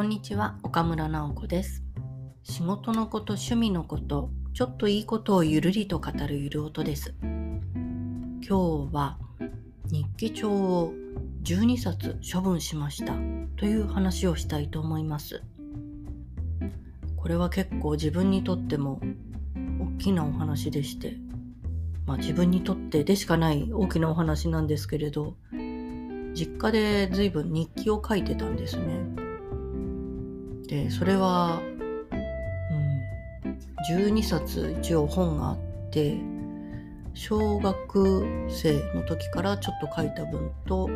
こんにちは岡村直子です。仕事のこと趣味のことちょっといいことをゆるりと語るゆる音です。今日は日記帳を12冊処分しましたという話をしたいと思います。これは結構自分にとっても大きなお話でしてまあ自分にとってでしかない大きなお話なんですけれど実家で随分日記を書いてたんですね。でそれは、うん、12冊一応本があって小学生の時からちょっと書いた分と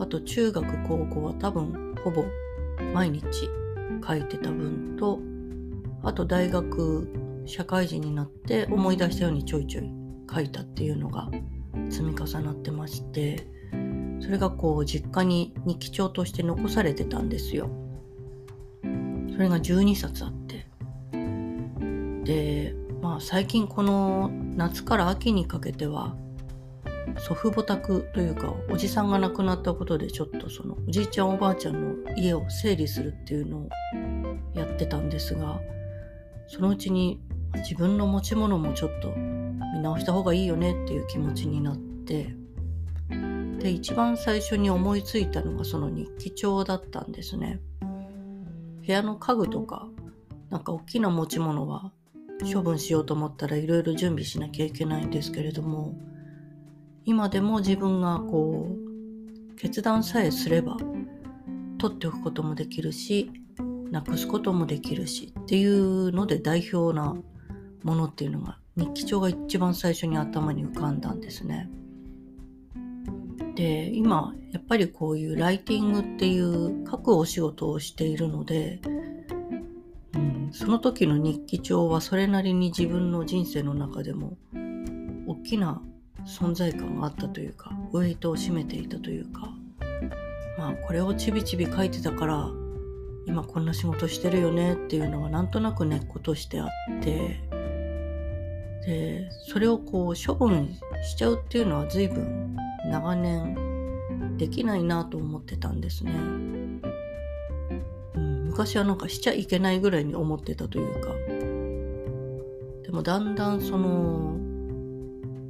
あと中学高校は多分ほぼ毎日書いてた分とあと大学社会人になって思い出したようにちょいちょい書いたっていうのが積み重なってましてそれがこう実家に日記帳として残されてたんですよ。それが12冊あって。で、まあ最近この夏から秋にかけては祖父母宅というかおじさんが亡くなったことでちょっとそのおじいちゃんおばあちゃんの家を整理するっていうのをやってたんですがそのうちに自分の持ち物もちょっと見直した方がいいよねっていう気持ちになってで一番最初に思いついたのがその日記帳だったんですね部屋の家具とかなんか大きな持ち物は処分しようと思ったらいろいろ準備しなきゃいけないんですけれども今でも自分がこう決断さえすれば取っておくこともできるしなくすこともできるしっていうので代表なものっていうのが日記帳が一番最初に頭に浮かんだんですね。で今やっぱりこういうライティングっていう書くお仕事をしているので、うん、その時の日記帳はそれなりに自分の人生の中でも大きな存在感があったというかウェイトを占めていたというかまあこれをちびちび書いてたから今こんな仕事してるよねっていうのがなんとなく根っことしてあってでそれをこう処分しちゃうっていうのは随分長年できないなと思ってたんですね、うん、昔はなんかしちゃいけないぐらいに思ってたというか。でもだんだんその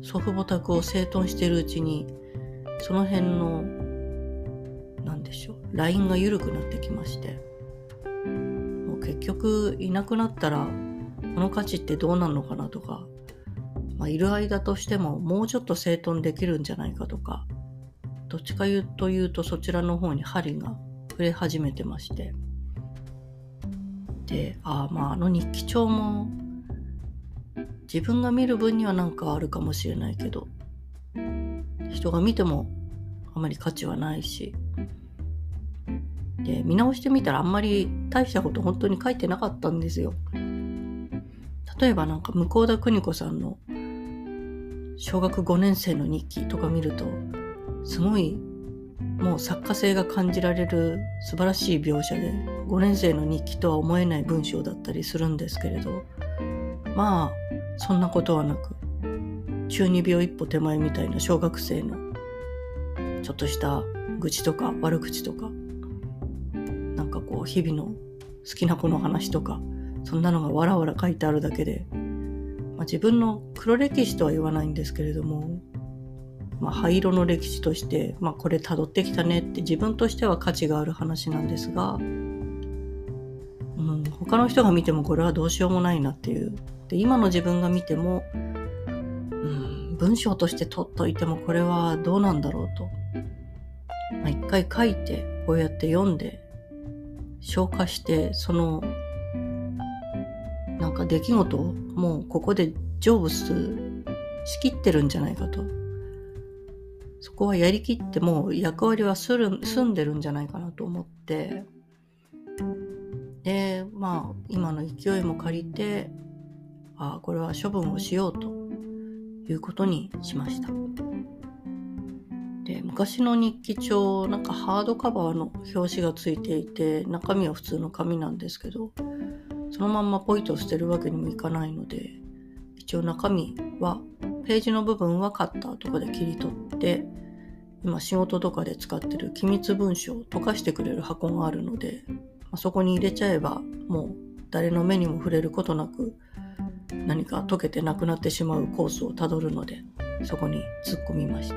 祖父母宅を整頓してるうちにその辺の何でしょうラインが緩くなってきまして。もう結局いなくなったらこの価値ってどうなるのかなとかまあ、いる間としてももうちょっと整頓できるんじゃないかとかどっちか言うというとそちらの方に針が触れ始めてましてでああまああの日記帳も自分が見る分には何かあるかもしれないけど人が見てもあまり価値はないしで見直してみたらあんまり大したこと本当に書いてなかったんですよ。例えばなんか向田邦子さんの小学5年生の日記とか見るとすごいもう作家性が感じられる素晴らしい描写で5年生の日記とは思えない文章だったりするんですけれどまあそんなことはなく中二病一歩手前みたいな小学生のちょっとした愚痴とか悪口とかなんかこう日々の好きな子の話とかそんなのがわらわら書いてあるだけでまあ、自分の黒歴史とは言わないんですけれども、まあ、灰色の歴史として、まあ、これ辿ってきたねって自分としては価値がある話なんですが、うん、他の人が見てもこれはどうしようもないなっていう。で今の自分が見ても、うん、文章として取っといてもこれはどうなんだろうと、まあ、一回書いてこうやって読んで消化してそのなんか出来事をもうここで成仏しきってるんじゃないかと。そこはやりきってもう役割はする済んでるんじゃないかなと思って、で、まあ今の勢いも借りて、ああ、これは処分をしようということにしました。で昔の日記帳なんかハードカバーの表紙がついていて中身は普通の紙なんですけどそのまんまポイと捨てるわけにもいかないので一応中身はページの部分はカッターとかで切り取って今仕事とかで使ってる機密文書を溶かしてくれる箱があるのであ、そこに入れちゃえばもう誰の目にも触れることなく何か溶けてなくなってしまうコースをたどるのでそこに突っ込みました。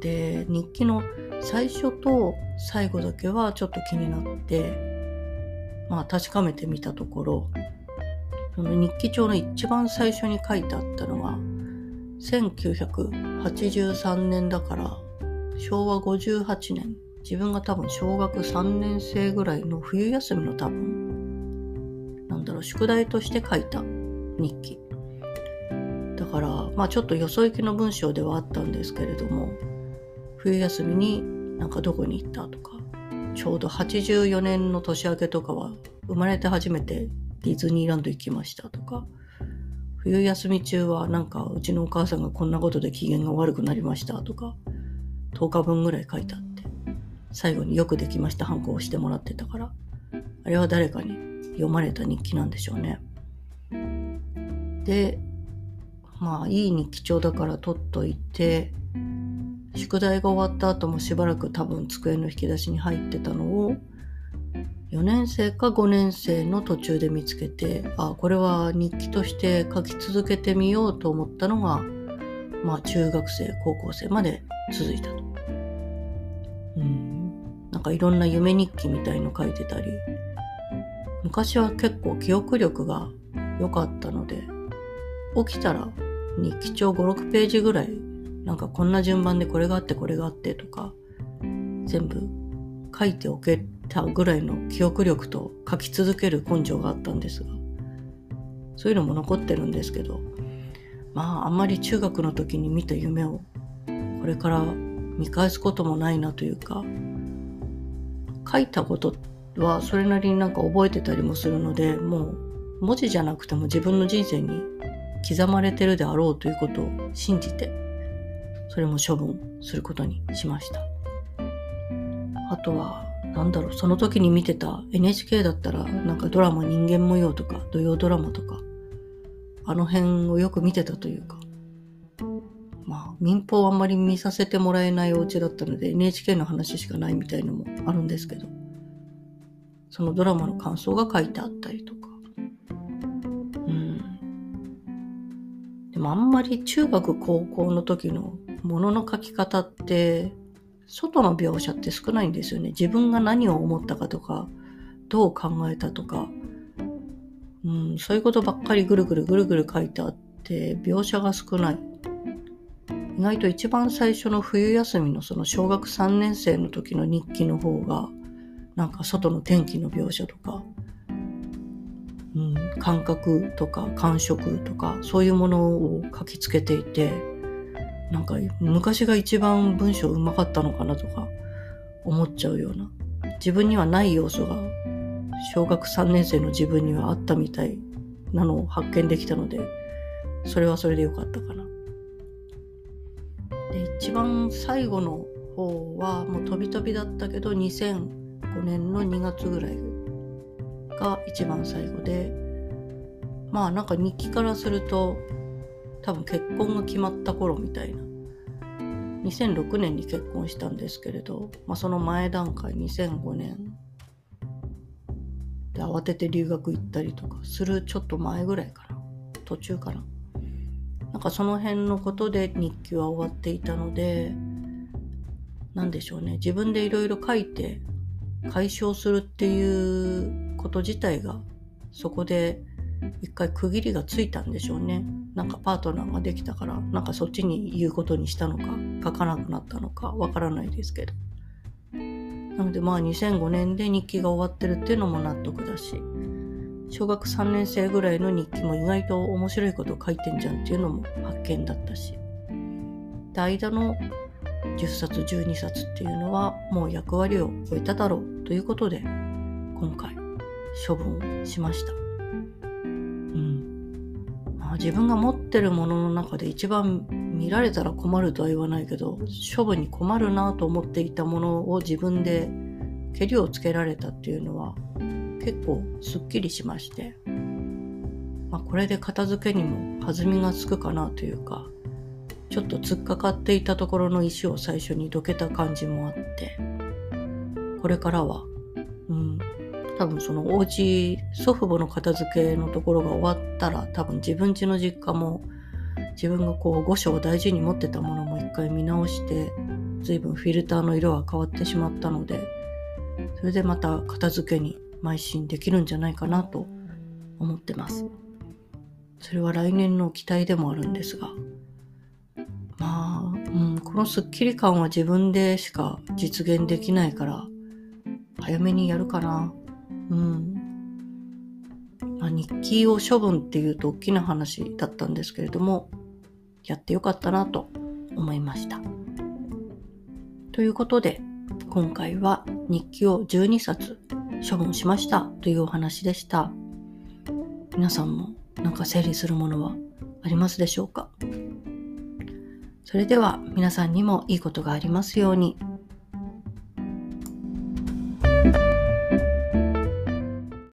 で日記の最初と最後だけはちょっと気になってまあ確かめてみたところその日記帳の一番最初に書いてあったのが1983年だから昭和58年。自分が多分小学3年生ぐらいの冬休みの多分なんだろう宿題として書いた日記。だからまあちょっとよそ行きの文章ではあったんですけれども冬休みになんかどこに行ったとかちょうど84年の年明けとかは生まれて初めてディズニーランド行きましたとか。冬休み中はなんかうちのお母さんがこんなことで機嫌が悪くなりましたとか。10日分ぐらい書いてあって。最後によくできましたハンコをしてもらってたから。あれは誰かに読まれた日記なんでしょうね。でまあいい日記帳だから取っといて。宿題が終わった後もしばらく多分机の引き出しに入ってたのを4年生か5年生の途中で見つけてあこれは日記として書き続けてみようと思ったのがまあ中学生高校生まで続いたと。うんなんかいろんな夢日記みたいの書いてたり昔は結構記憶力が良かったので起きたら日記帳56ページぐらいなんかこんな順番でこれがあってこれがあってとか全部書いておけたぐらいの記憶力と書き続ける根性があったんですがそういうのも残ってるんですけどまああんまり中学の時に見た夢をこれから見返すこともないなというか書いたことはそれなりになんか覚えてたりもするのでもう文字じゃなくても自分の人生に刻まれてるであろうということを信じてそれも処分することにしましたあとはなんだろう、その時に見てた NHK だったら、なんかドラマ人間模様とか、土曜ドラマとか、あの辺をよく見てたというか、まあ、民放あんまり見させてもらえないお家だったので、NHK の話しかないみたいのもあるんですけど、そのドラマの感想が書いてあったりとか、うん。でもあんまり中学高校の時のものの書き方って、外の描写って少ないんですよね。自分が何を思ったかとか、どう考えたとか、うん、そういうことばっかりぐるぐるぐるぐる書いてあって、描写が少ない。意外と一番最初の冬休みのその小学3年生の時の日記の方が、なんか外の天気の描写とか、うん、感覚とか感触とか、そういうものを書きつけていて、なんか昔が一番文章うまかったのかなとか思っちゃうような自分にはない要素が小学3年生の自分にはあったみたいなのを発見できたのでそれはそれでよかったかな。で一番最後の方はもう飛び飛びだったけど2005年の2月ぐらいが一番最後でまあなんか日記からすると多分結婚が決まった頃みたいな。2006年に結婚したんですけれど、まあ、その前段階2005年。で慌てて留学行ったりとかするちょっと前ぐらいかな。途中かな。なんかその辺のことで日記は終わっていたので何でしょうね。自分でいろいろ書いて解消するっていうこと自体がそこで一回区切りがついたんでしょうね。なんかパートナーができたから、なんかそっちに言うことにしたのか、書かなくなったのか、わからないですけど。なのでまあ2005年で日記が終わってるっていうのも納得だし、小学3年生ぐらいの日記も意外と面白いこと書いてんじゃんっていうのも発見だったし、で間の10冊12冊っていうのはもう役割を終えただろうということで今回処分をしました。自分が持ってるものの中で一番見られたら困るとは言わないけど処分に困るなと思っていたものを自分でけりをつけられたっていうのは結構すっきりしまして、まあ、これで片付けにも弾みがつくかなというかちょっと突っかかっていたところの石を最初にどけた感じもあってこれからはうん、多分そのお家祖父母の片付けのところが終わったら多分自分家の実家も自分がこう御所を大事に持ってたものも一回見直して随分フィルターの色は変わってしまったのでそれでまた片付けに邁進できるんじゃないかなと思ってます。それは来年の期待でもあるんですが。まあ、うん、このスッキリ感は自分でしか実現できないから早めにやるかな。うんまあ、日記を処分っていうと大きな話だったんですけれどもやってよかったなと思いましたということで今回は日記を12冊処分しましたというお話でした。皆さんもなんか整理するものはありますでしょうか？それでは皆さんにもいいことがありますように。